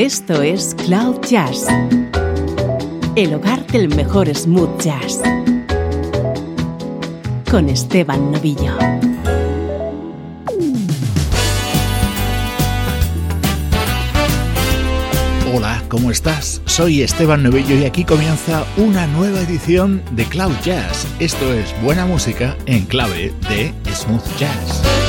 Esto es Cloud Jazz, el hogar del mejor smooth jazz, con Esteban Novillo. Hola, ¿cómo estás? Soy Esteban Novillo y aquí comienza una nueva edición de Cloud Jazz. Esto es buena música en clave de smooth jazz.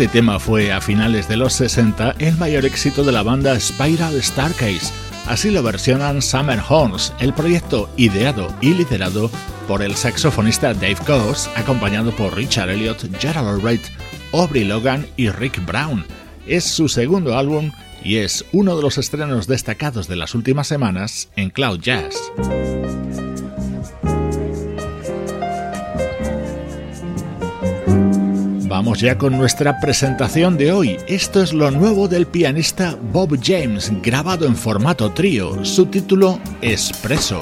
Este tema fue a finales de los 60 el mayor éxito de la banda Spiral Starcase. Así lo versionan Summer Horns, el proyecto ideado y liderado por el saxofonista Dave Coase, acompañado por Richard Elliot, Gerald Wright Aubrey Logan y Rick Brown. Es su segundo álbum y es uno de los estrenos destacados de las últimas semanas en Cloud Jazz. Vamos ya con nuestra presentación de hoy. Esto es lo nuevo del pianista Bob James, grabado en formato trío. Su título Espresso.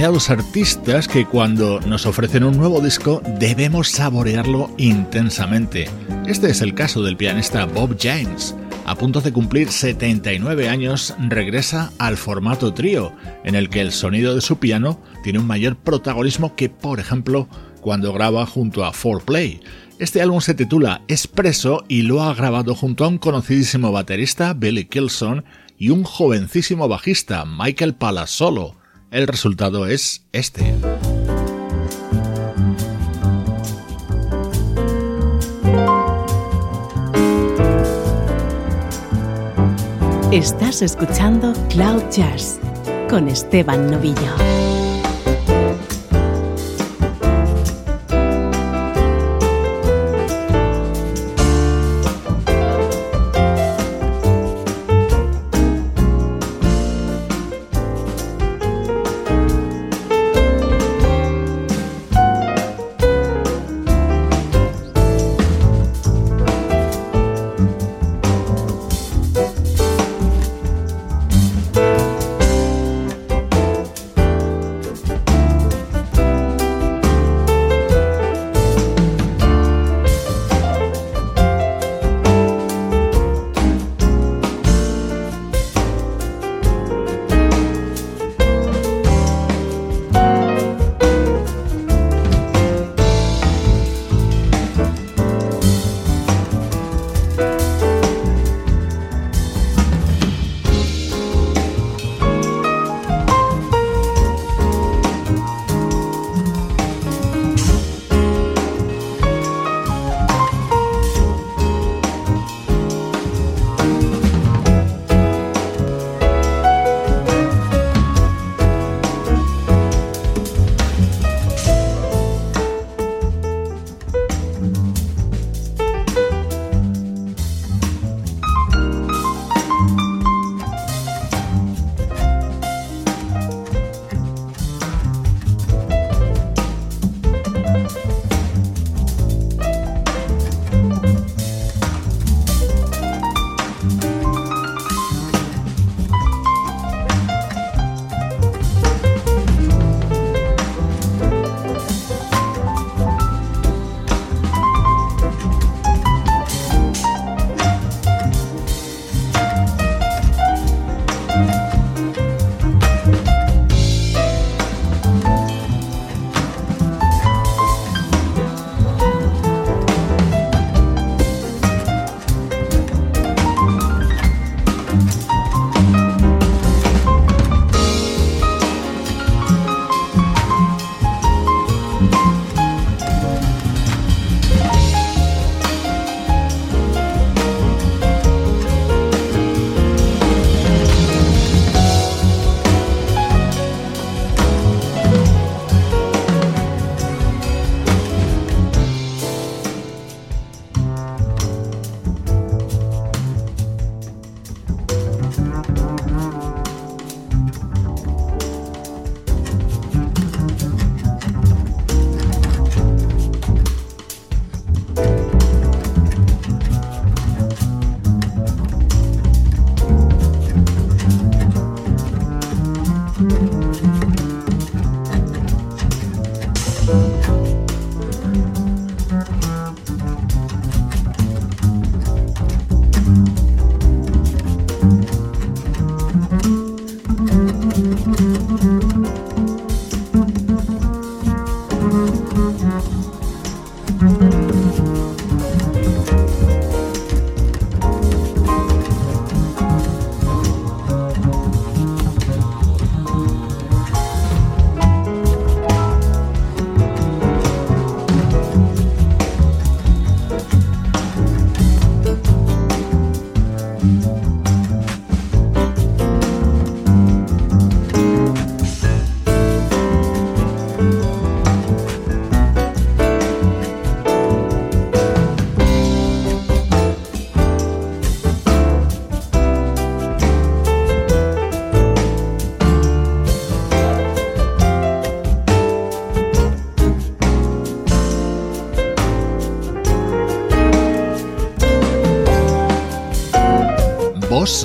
Determinados artistas que cuando nos ofrecen un nuevo disco debemos saborearlo intensamente. Este es el caso del pianista Bob James. A punto de cumplir 79 años, regresa al formato trío, en el que el sonido de su piano tiene un mayor protagonismo que, por ejemplo, cuando graba junto a 4Play. Este álbum se titula Espresso y lo ha grabado junto a un conocidísimo baterista, Billy Kilson, y un jovencísimo bajista, Michael Palasolo. El resultado es este. Estás escuchando Cloud Jazz con Esteban Novillo.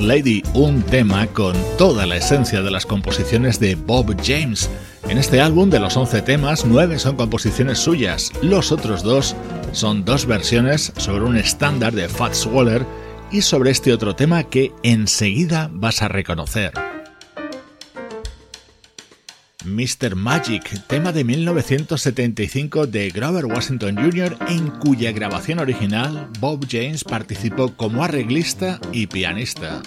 Lady, un tema con toda la esencia de las composiciones de Bob James. En este álbum de los 11 temas, 9 son composiciones suyas, los otros dos son dos versiones sobre un estándar de Fats Waller y sobre este otro tema que enseguida vas a reconocer. Mr. Magic, tema de 1975 de Grover Washington Jr., en cuya grabación original Bob James participó como arreglista y pianista.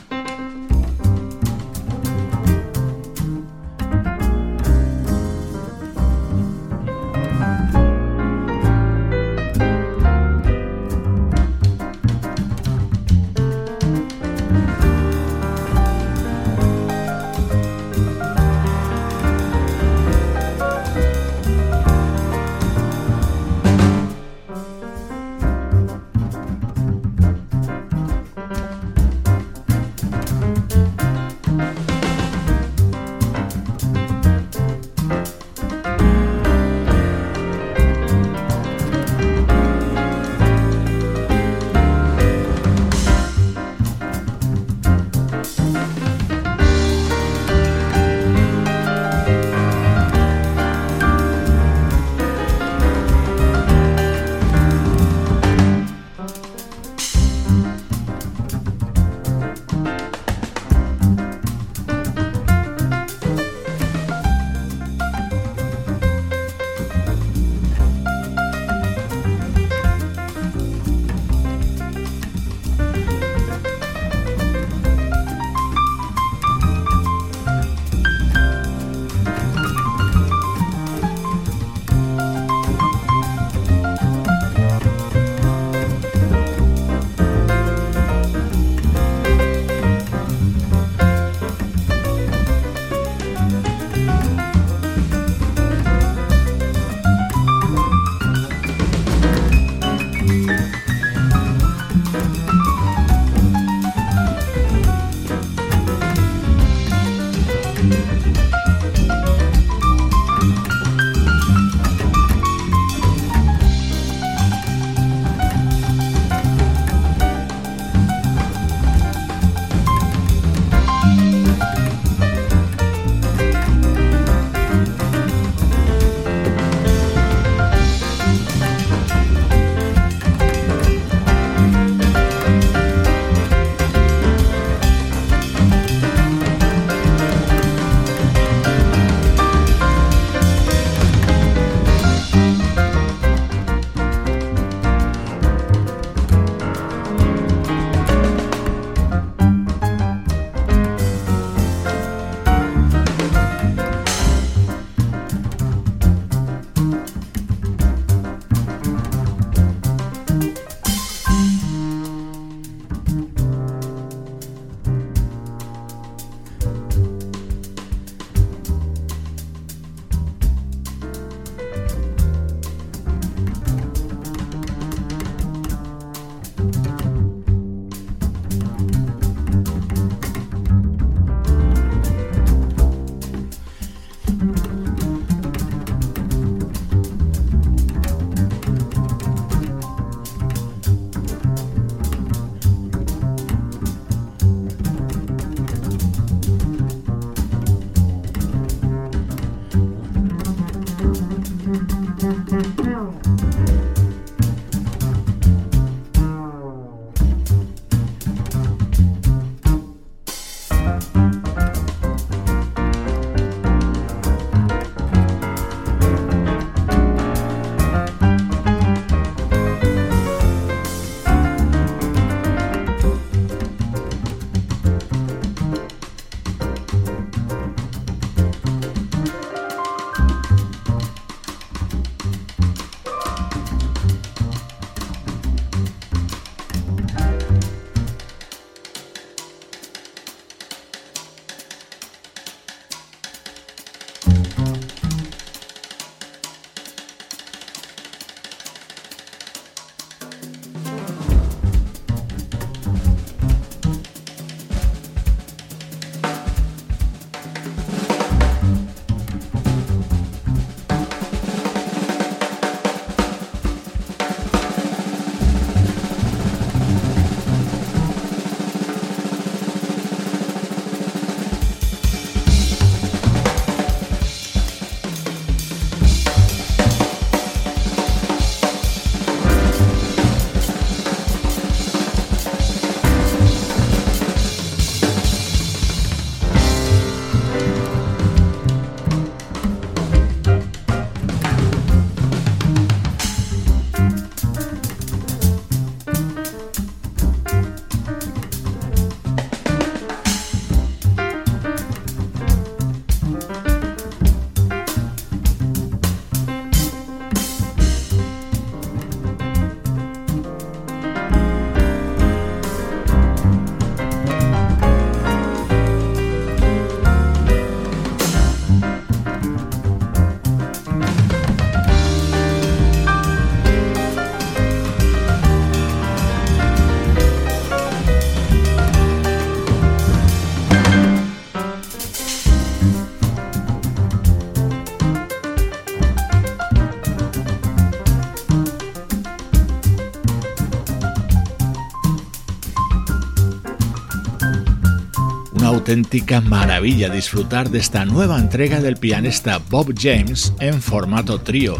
Auténtica maravilla disfrutar de esta nueva entrega del pianista Bob James en formato trío.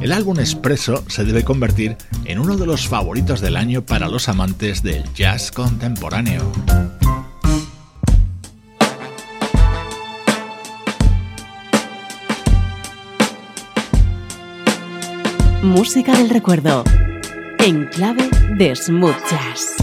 El álbum expreso se debe convertir en uno de los favoritos del año para los amantes del jazz contemporáneo. Música del recuerdo, en clave de smooth jazz.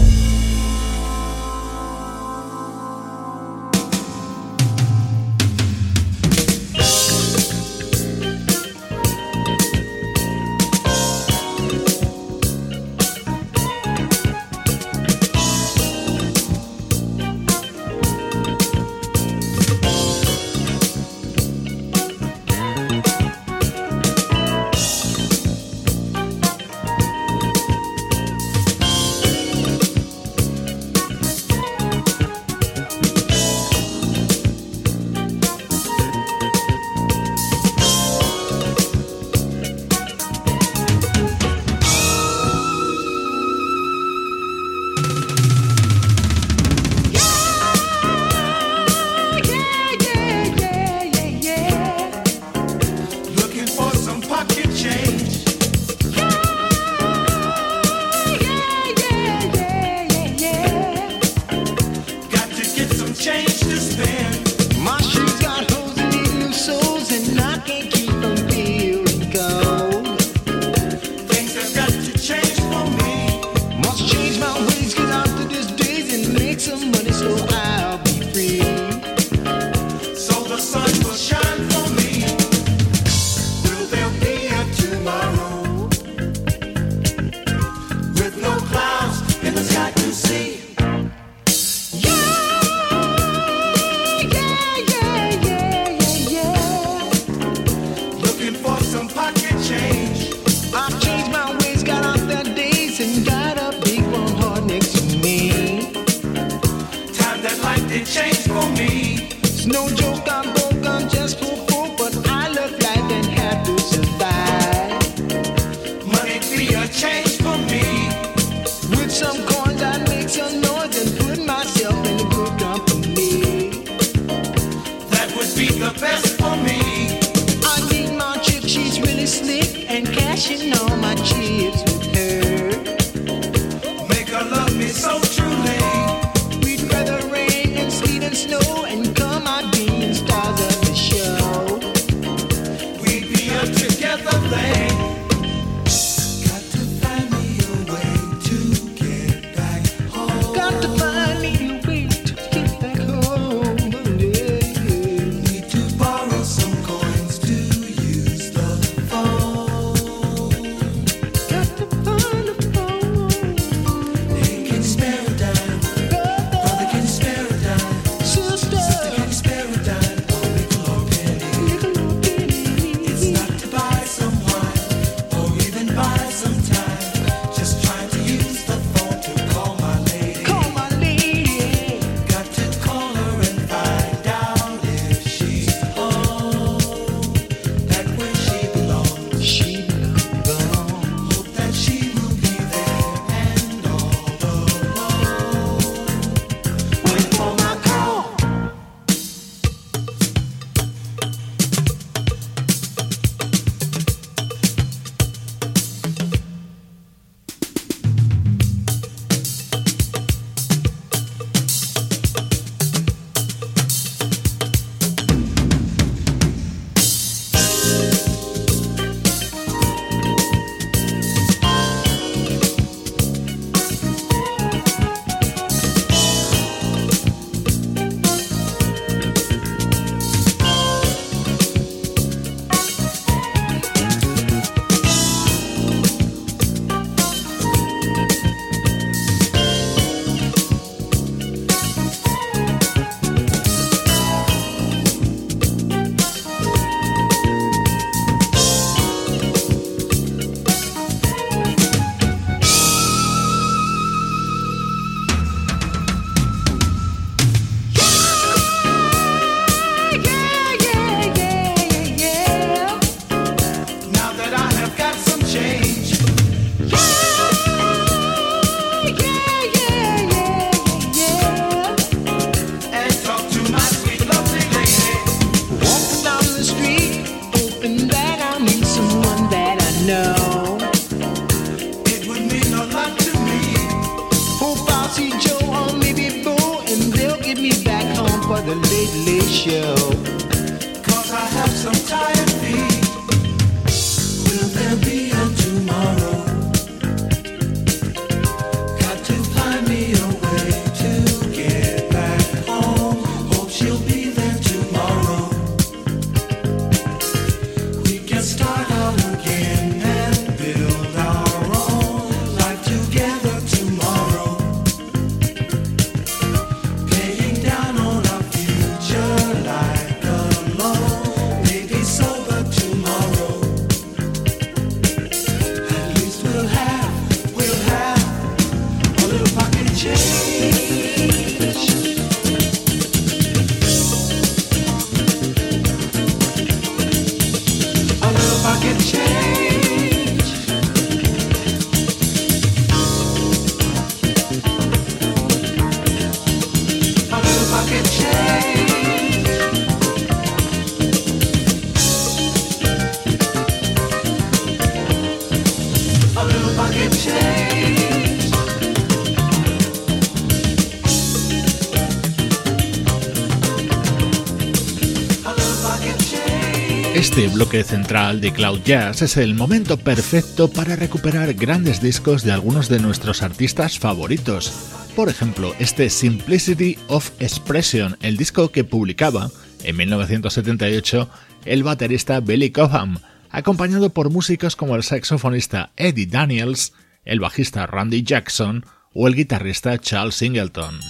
Este bloque central de Cloud Jazz es el momento perfecto para recuperar grandes discos de algunos de nuestros artistas favoritos. Por ejemplo, este Simplicity of Expression, el disco que publicaba en 1978 el baterista Billy Cobham, acompañado por músicos como el saxofonista Eddie Daniels, el bajista Randy Jackson o el guitarrista Charles Singleton.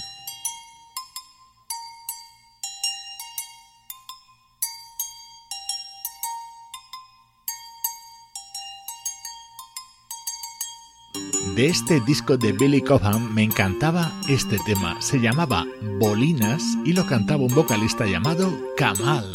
De este disco de Billy Cobham me encantaba este tema. Se llamaba Bolinas y lo cantaba un vocalista llamado Kamal.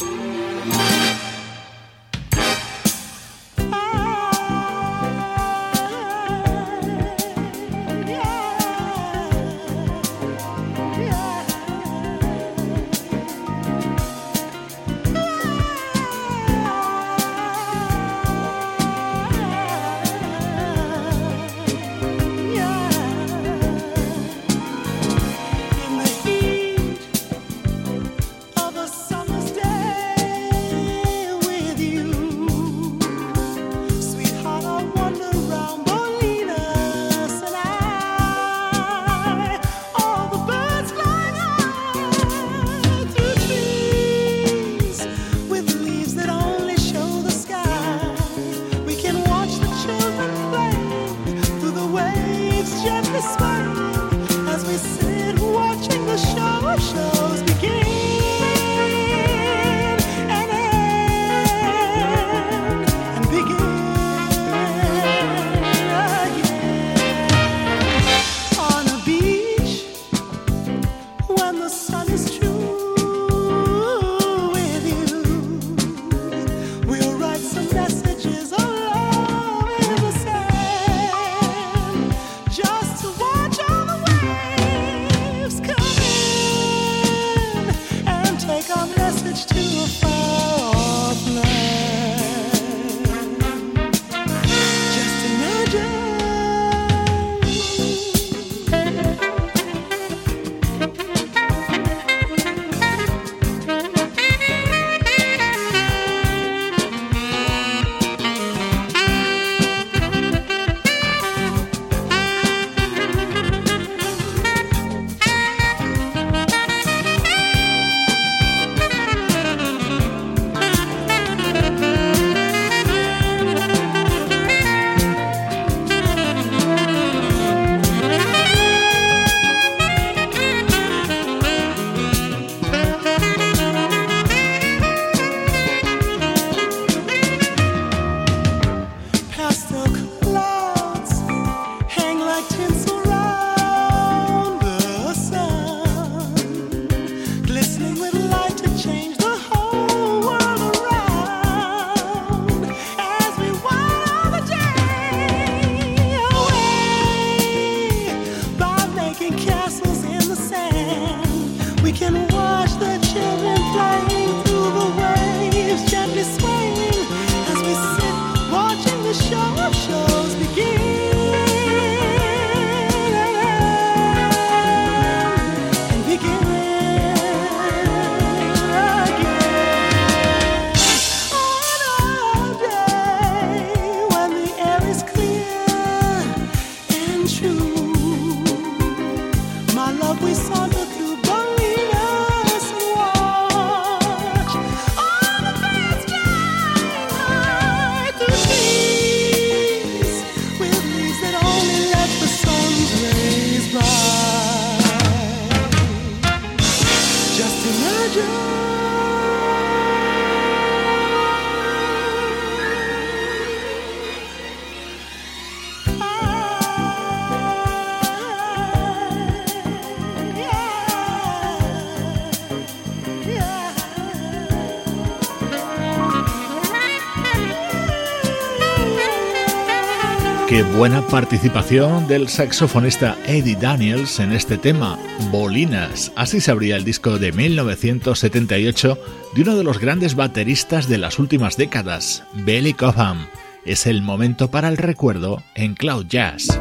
Buena participación del saxofonista Eddie Daniels en este tema, Bolinas. Así se abría el disco de 1978 de uno de los grandes bateristas de las últimas décadas, Billy Cobham. Es el momento para el recuerdo en Cloud Jazz.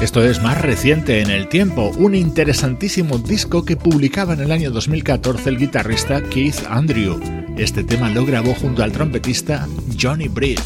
Esto es más reciente en el tiempo, un interesantísimo disco que publicaba en el año 2014 el guitarrista Keith Andrew. Este tema lo grabó junto al trompetista Johnny Britt.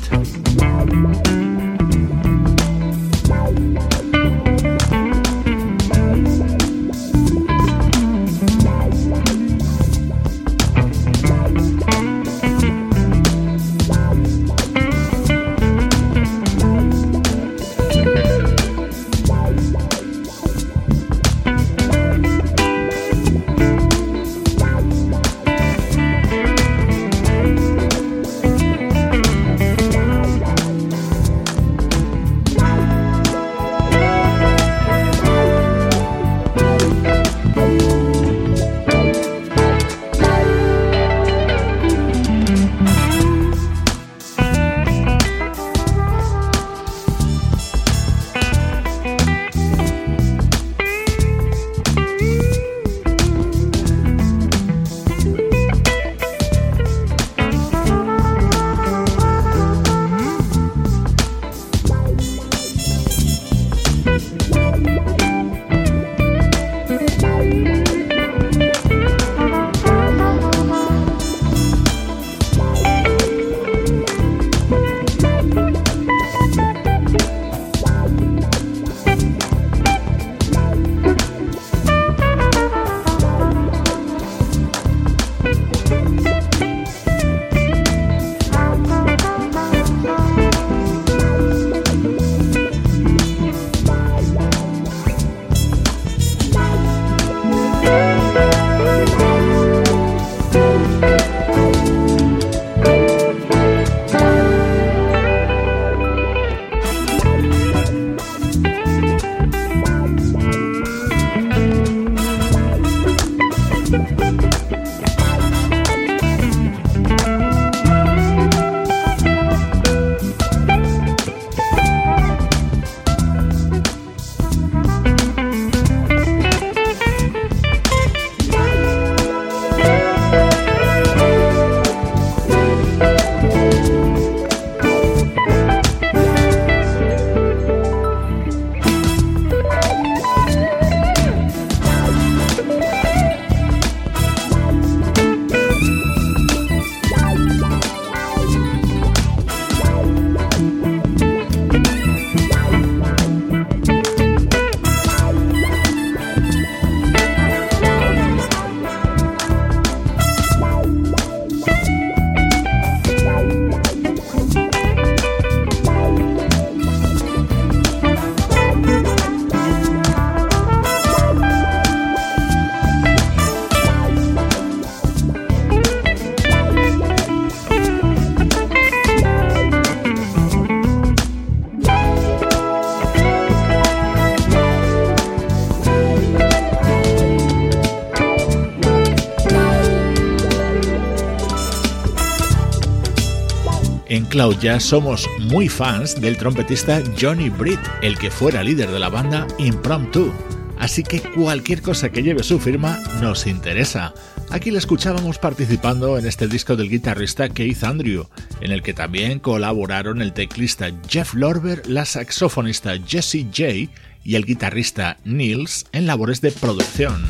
Cloud Jazz somos muy fans del trompetista Johnny Britt, el que fuera líder de la banda Impromptu. Así que cualquier cosa que lleve su firma nos interesa. Aquí le escuchábamos participando en este disco del guitarrista Keith Andrew, en el que también colaboraron el teclista Jeff Lorber, la saxofonista Jessie J y el guitarrista Nils en labores de producción.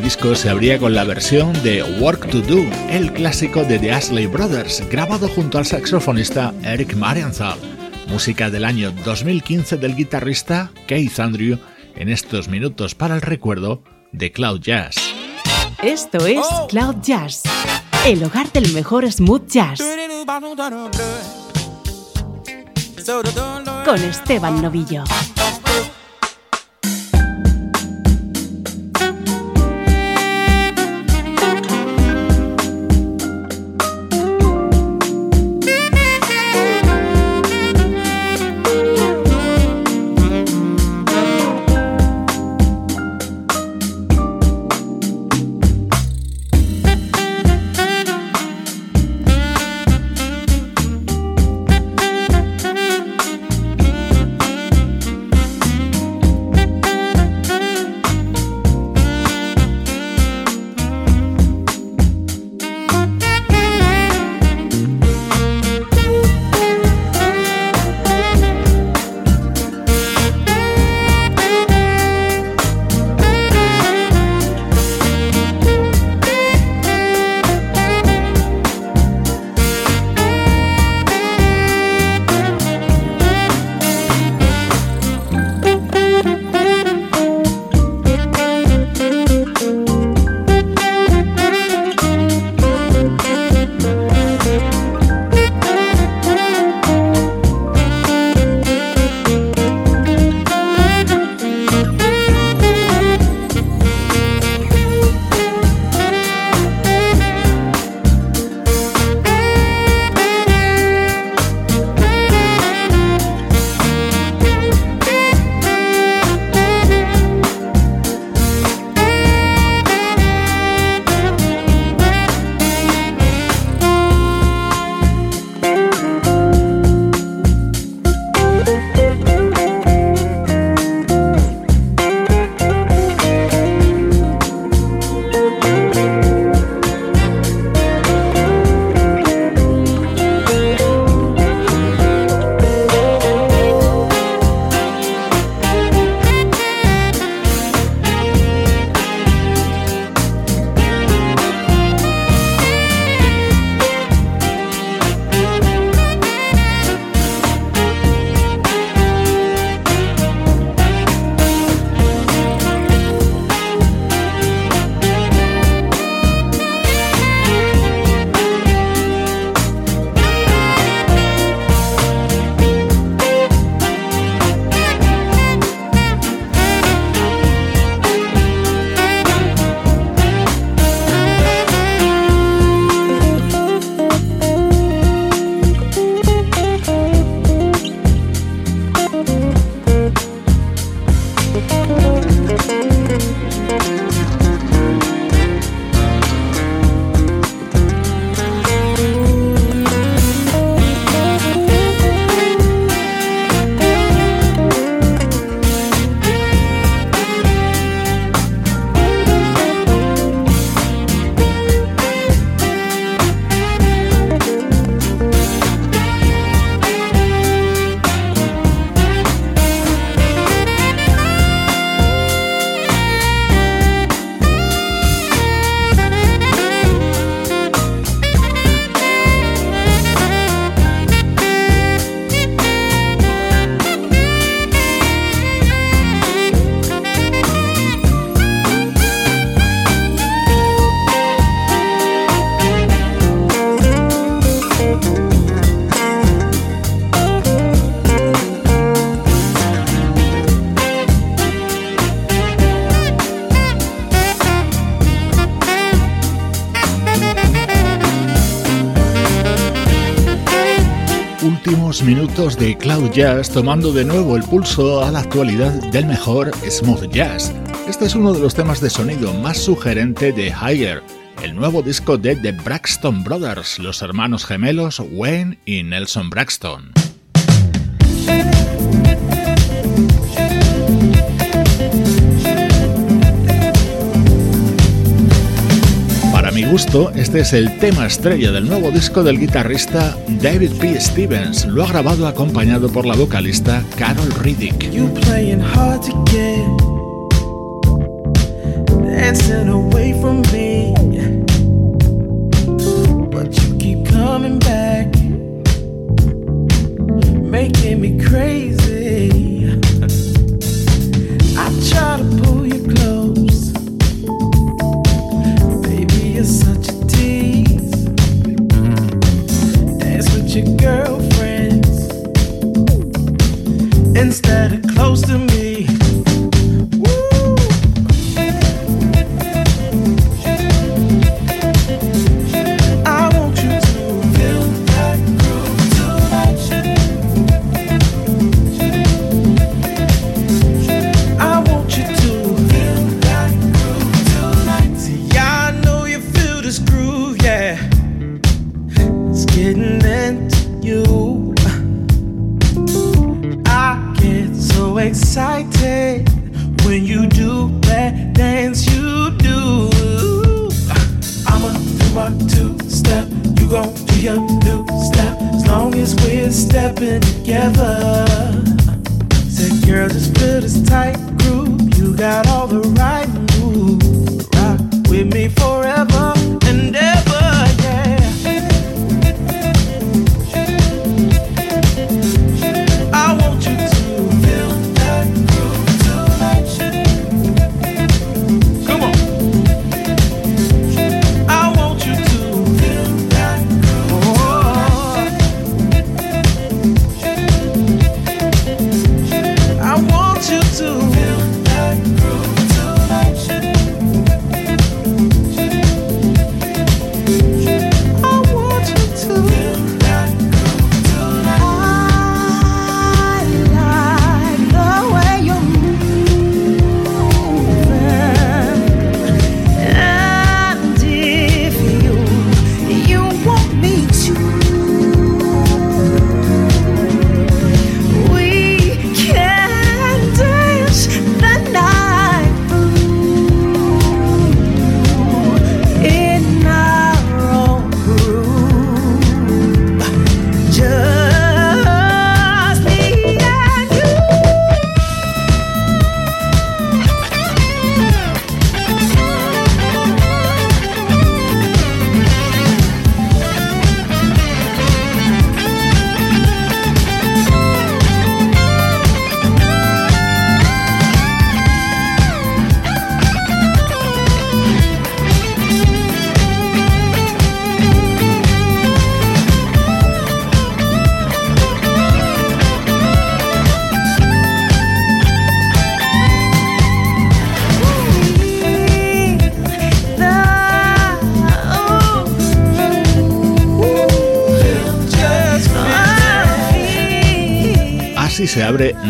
Disco se abría con la versión de Work to Do, el clásico de The Ashley Brothers, grabado junto al saxofonista Eric Marienthal, música del año 2015 del guitarrista Keith Andrew, en estos minutos para el recuerdo de Cloud Jazz. Esto es. Cloud Jazz, el hogar del mejor smooth jazz. Con Esteban Novillo. De Cloud Jazz tomando de nuevo el pulso a la actualidad del mejor smooth jazz. Este es uno de los temas de sonido más sugerente de Higher, el nuevo disco de The Braxton Brothers, los hermanos gemelos Wayne y Nelson Braxton. Este es el tema estrella del nuevo disco del guitarrista David P. Stevens. Lo ha grabado acompañado por la vocalista Carol Riddick.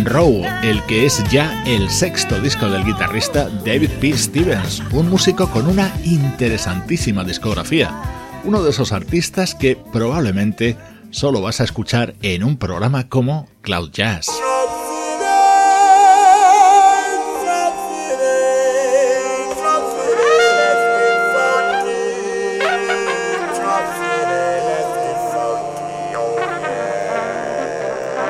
Row, el que es ya el sexto disco del guitarrista David P. Stevens, un músico con una interesantísima discografía, uno de esos artistas que probablemente solo vas a escuchar en un programa como Cloud Jazz.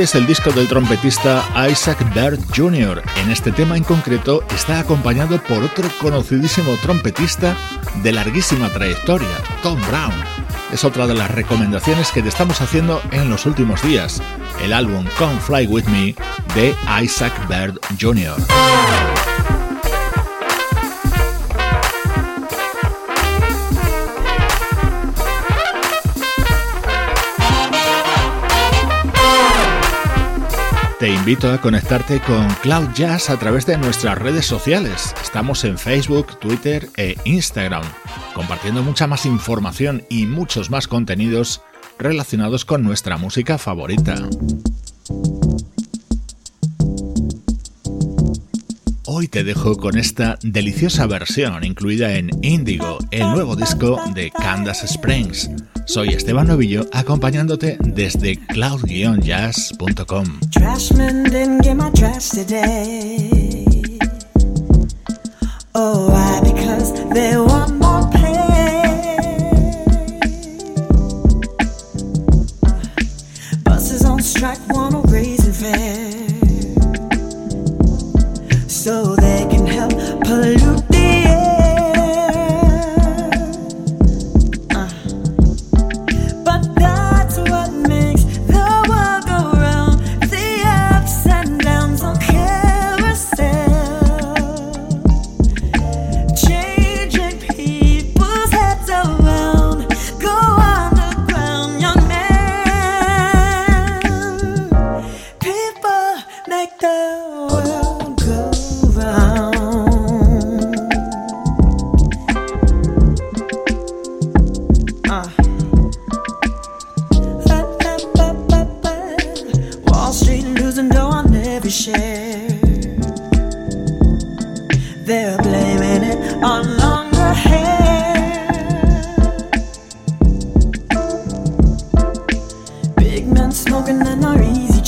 Es el disco del trompetista Isaac Baird Jr. En este tema en concreto está acompañado por otro conocidísimo trompetista de larguísima trayectoria, Tom Brown. Es otra de las recomendaciones que te estamos haciendo en los últimos días, el álbum Come Fly With Me de Isaac Baird Jr. Te invito a conectarte con Cloud Jazz a través de nuestras redes sociales. Estamos en Facebook, Twitter e Instagram, compartiendo mucha más información y muchos más contenidos relacionados con nuestra música favorita. Hoy te dejo con esta deliciosa versión incluida en Indigo, el nuevo disco de Candace Springs. Soy Esteban Novillo acompañándote desde cloud-jazz.com.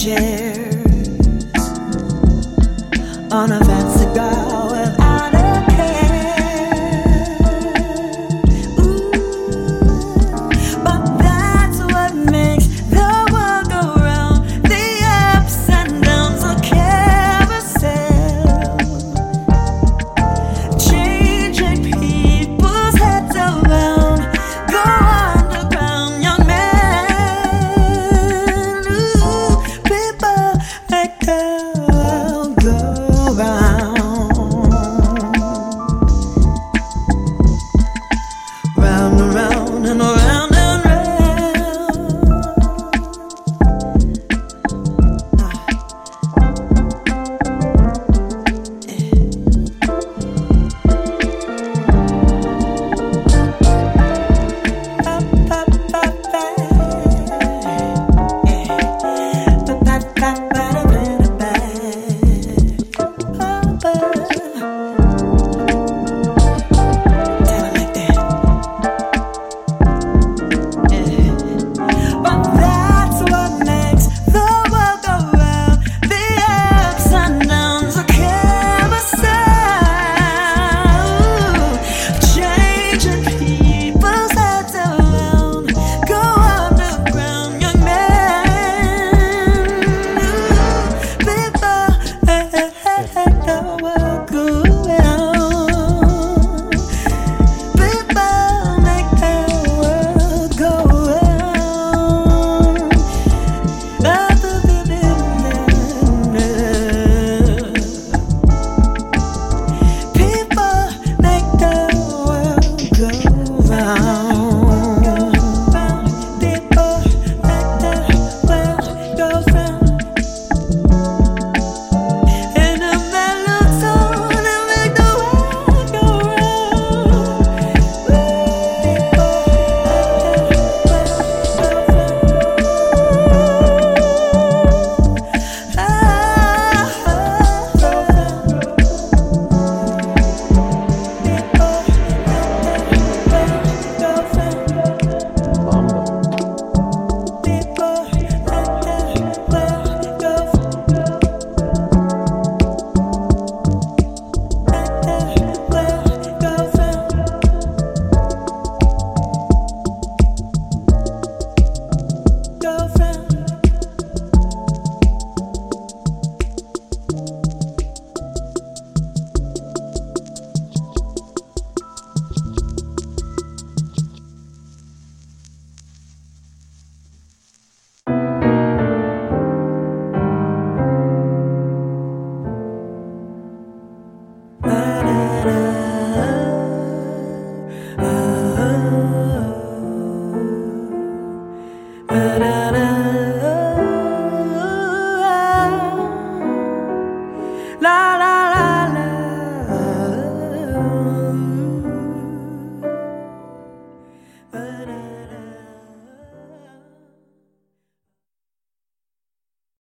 magic.